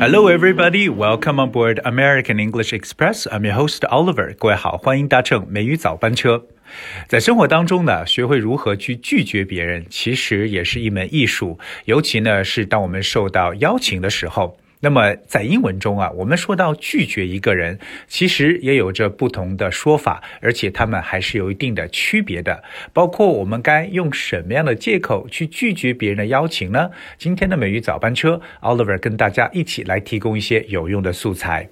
Hello, everybody. Welcome on board American English Express. I'm your host Oliver. 各位好，欢迎搭乘美语早班车。在生活当中呢，学会如何去拒绝别人，其实也是一门艺术。尤其呢，是当我们受到邀请的时候。那么在英文中啊，我们说到拒绝一个人，其实也有着不同的说法，而且他们还是有一定的区别的。包括我们该用什么样的借口去拒绝别人的邀请呢？今天的美语早班车，Oliver 跟大家一起来提供一些有用的素材。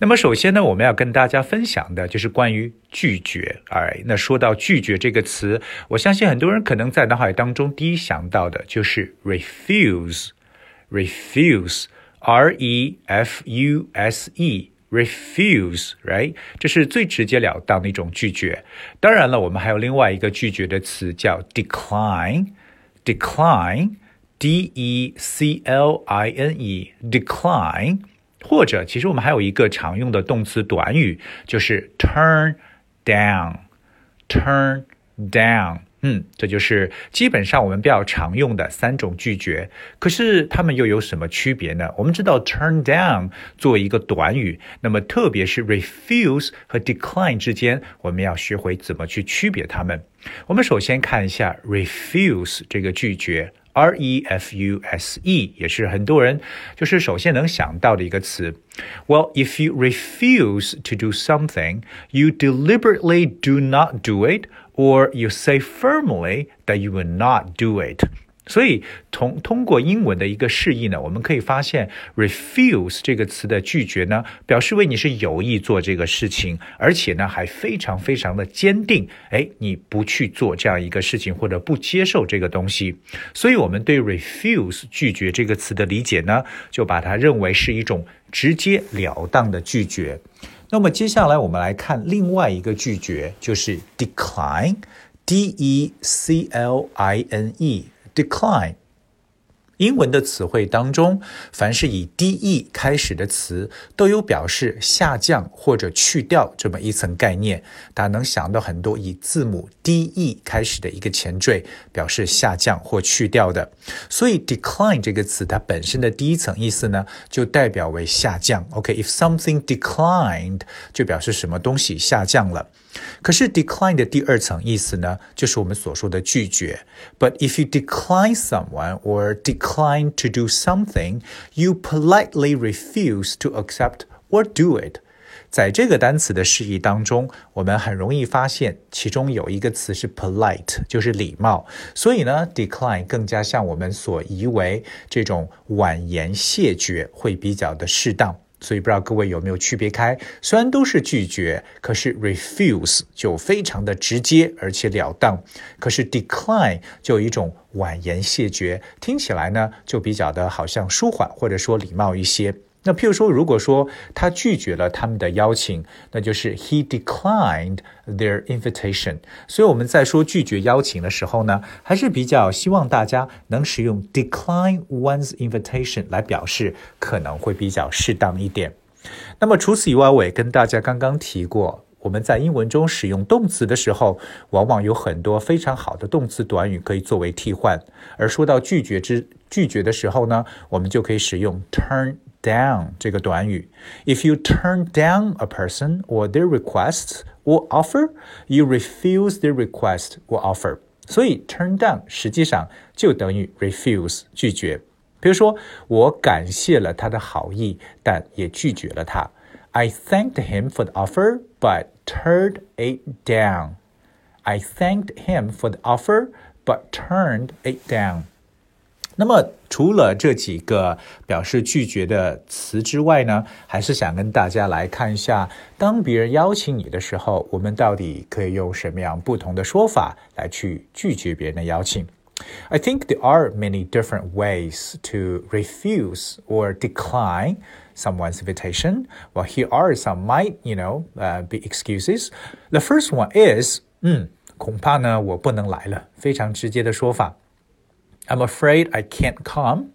那么首先呢，我们要跟大家分享的就是关于拒绝。哎，那说到拒绝这个词，我相信很多人可能在脑海当中第一想到的就是 refuse，refuse。R E F U S E refuse right，这是最直截了当的一种拒绝。当然了，我们还有另外一个拒绝的词叫 decline，decline，D E C L I N E，decline。或者，其实我们还有一个常用的动词短语，就是 turn down，turn down。 嗯，这就是基本上我们比较常用的三种拒绝。可是它们又有什么区别呢？我们知道 turn down 作为一个短语，那么特别是 refuse 和 decline 之间，我们要学会怎么去区别它们。我们首先看一下 refuse 这个拒绝，r e f u s e 也是很多人就是首先能想到的一个词。Well, if you refuse to do something, you deliberately do not do it or you say firmly that you will not do it. 所以，通通过英文的一个释义呢，我们可以发现，refuse 这个词的拒绝呢，表示为你是有意做这个事情，而且呢还非常非常的坚定，哎，你不去做这样一个事情或者不接受这个东西。所以，我们对 refuse 拒绝这个词的理解呢，就把它认为是一种直截了当的拒绝。那么接下来我们来看另外一个拒绝，就是 decline，d e c l i n e，decline。英文的词汇当中，凡是以 de 开始的词，都有表示下降或者去掉这么一层概念。大家能想到很多以字母 de 开始的一个前缀，表示下降或去掉的。所以 decline 这个词，它本身的第一层意思呢，就代表为下降。OK，if something declined，就表示什么东西下降了。可是 decline 的第二层意思呢，就是我们所说的拒绝。But if you decline someone or decline to do something, you politely refuse to accept or do it。在这个单词的释义当中，我们很容易发现其中有一个词是 polite，就是礼貌。所以呢，decline 更加像我们所以为这种婉言谢绝会比较的适当。 所以不知道各位有没有区别开？虽然都是拒绝，可是 refuse 就非常的直接而且了当，可是 decline 就有一种婉言谢绝，听起来呢就比较的好像舒缓或者说礼貌一些。那譬如说，如果说他拒绝了他们的邀请，那就是 he declined their invitation。所以我们在说拒绝邀请的时候呢，还是比较希望大家能使用 decline one's invitation 来表示，可能会比较适当一点。那么除此以外，我也跟大家刚刚提过，我们在英文中使用动词的时候，往往有很多非常好的动词短语可以作为替换。而说到拒绝之拒绝的时候呢，我们就可以使用 turn。down 这个短语。If you turn down a person or their request or offer, you refuse their request or offer. 所以 turn down 实际上就等于 refuse 拒绝。比如说，我感谢了他的好意，但也拒绝了他。I thanked him for the offer, but turned it down. I thanked him for the offer, but turned it down. 那么除了这几个表示拒绝的词之外呢，还是想跟大家来看一下，当别人邀请你的时候，我们到底可以用什么样不同的说法来去拒绝别人的邀请？I think there are many different ways to refuse or decline someone's invitation. Well, here are some might, you know, uh, be excuses. The first one is, 嗯，恐怕呢我不能来了，非常直接的说法。 I'm afraid I can't come.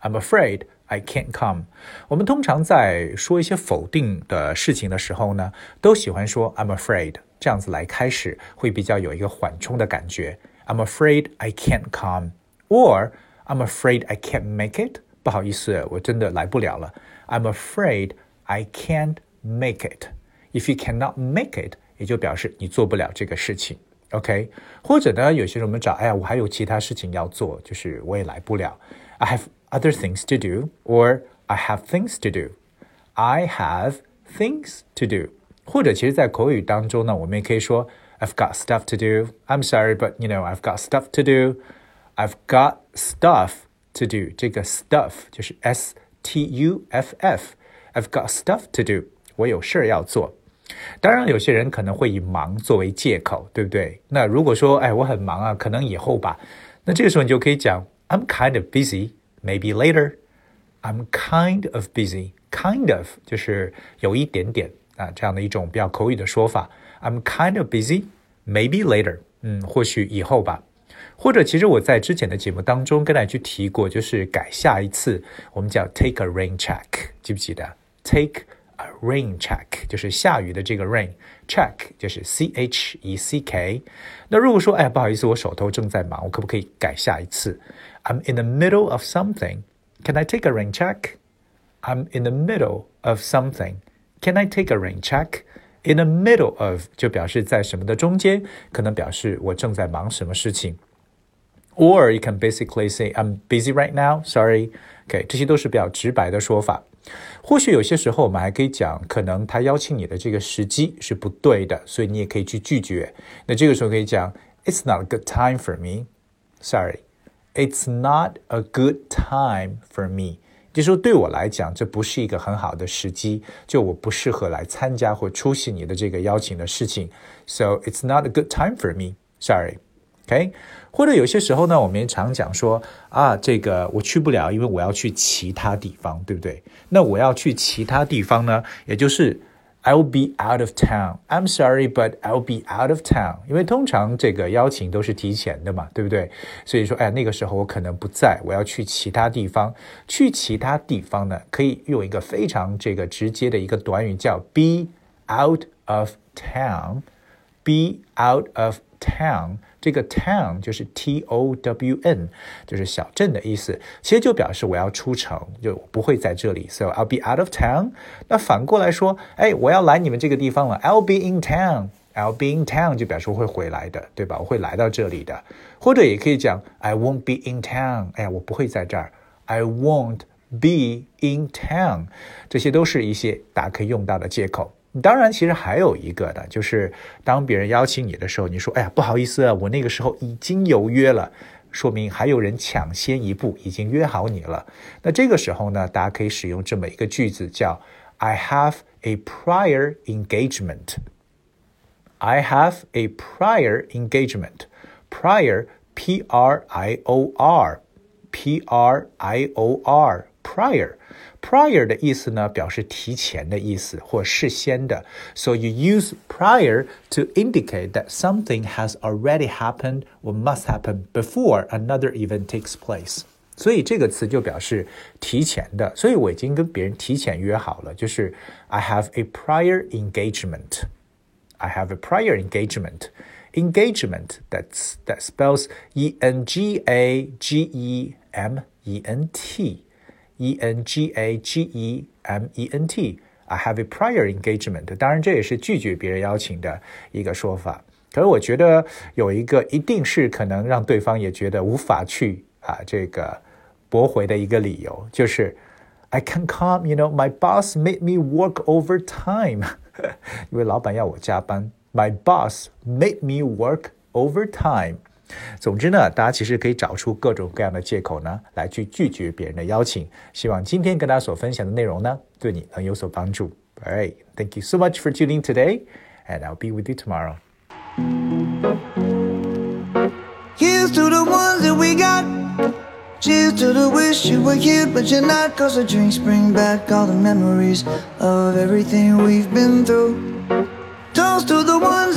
I'm afraid I can't come. 我们通常在说一些否定的事情的时候呢，都喜欢说 I'm afraid 这样子来开始，会比较有一个缓冲的感觉。I'm afraid I can't come, or I'm afraid I can't make it 不好意思，我真的来不了了。I'm afraid I can't make it. If you cannot make it，也就表示你做不了这个事情。 OK，或者呢，有些人我们找，哎呀，我还有其他事情要做，就是我也来不了。I have other things to do, or I have things to do. I have things to do. 或者，其实，在口语当中呢，我们也可以说 I've got stuff to do. I'm sorry, but you know I've got stuff to do. I've got stuff to do. 这个 stuff 就是 S T U F F. I've got stuff to do. 我有事儿要做。 当然，有些人可能会以忙作为借口，对不对？那如果说，哎，我很忙啊，可能以后吧。那这个时候你就可以讲，I'm kind of busy, maybe later. I'm kind of busy. Kind of 就是有一点点啊，这样的一种比较口语的说法。I'm kind of busy, maybe later. 嗯，或许以后吧。或者，其实我在之前的节目当中跟大家去提过，就是改下一次，我们叫 take a rain check，记不记得？Take Rain check 就是下雨的这个 rain，check 就是 c h e c k。那如果说，哎，不好意思，我手头正在忙，我可不可以改下一次？I'm in the middle of something. Can I take a rain check? I'm in the middle of something. Can I take a rain check? In the middle of 就表示在什么的中间，可能表示我正在忙什么事情。 Or you can basically say I'm busy right now. Sorry. OK，这些都是比较直白的说法。或许有些时候，我们还可以讲，可能他邀请你的这个时机是不对的，所以你也可以去拒绝。那这个时候可以讲，It's not a good time for me. Sorry, it's not a good time for me. 就说对我来讲，这不是一个很好的时机，就我不适合来参加或出席你的这个邀请的事情。So it's not a good time for me. Sorry. OK，或者有些时候呢，我们也常讲说啊，这个我去不了，因为我要去其他地方，对不对？那我要去其他地方呢，也就是 I'll be out of town. I'm sorry, but I'll be out of town. 因为通常这个邀请都是提前的嘛，对不对？所以说，哎，那个时候我可能不在，我要去其他地方。去其他地方呢，可以用一个非常这个直接的一个短语叫 be out of town. Be out of town。这个 town 就是 T O W N，就是小镇的意思，其实就表示我要出城，就不会在这里，so I'll be out of town。那反过来说，哎，我要来你们这个地方了，I'll be in town。I'll be in town 就表示会回来的，对吧？我会来到这里的，或者也可以讲 I won't be in town。哎呀，我不会在这儿，I won't be in town。这些都是一些大家可以用到的借口。当然，其实还有一个的，就是当别人邀请你的时候，你说：“哎呀，不好意思，我那个时候已经有约了。”说明还有人抢先一步，已经约好你了。那这个时候呢，大家可以使用这么一个句子，叫 “I have a prior engagement”。I have a prior engagement. P-R-I-O-R, P-R-I-O-R, prior. Prior 的意思呢，表示提前的意思或事先的。So you use prior to indicate that something has already happened or must happen before another event takes place. 所以这个词就表示提前的。所以我已经跟别人提前约好了，就是 I have a prior engagement. I have a prior engagement. Engagement that's that spells E N G A G E M E N T. E N G A G E M E N T. I have a prior engagement。当然，这也是拒绝别人邀请的一个说法。可是，我觉得有一个一定是可能让对方也觉得无法去啊这个驳回的一个理由，就是 I can't come. You know, my boss made me work overtime. 因为老板要我加班。My boss made me work overtime. 总之呢，大家其实可以找出各种各样的借口呢，来去拒绝别人的邀请。希望今天跟大家所分享的内容呢，对你能有所帮助。All right, thank you so much for tuning today, and I'll be with you tomorrow. Here's to the ones that we got. Cheers to the wish you were here, but you're not. Cause the drinks bring back all the memories of everything we've been through. Toast to the ones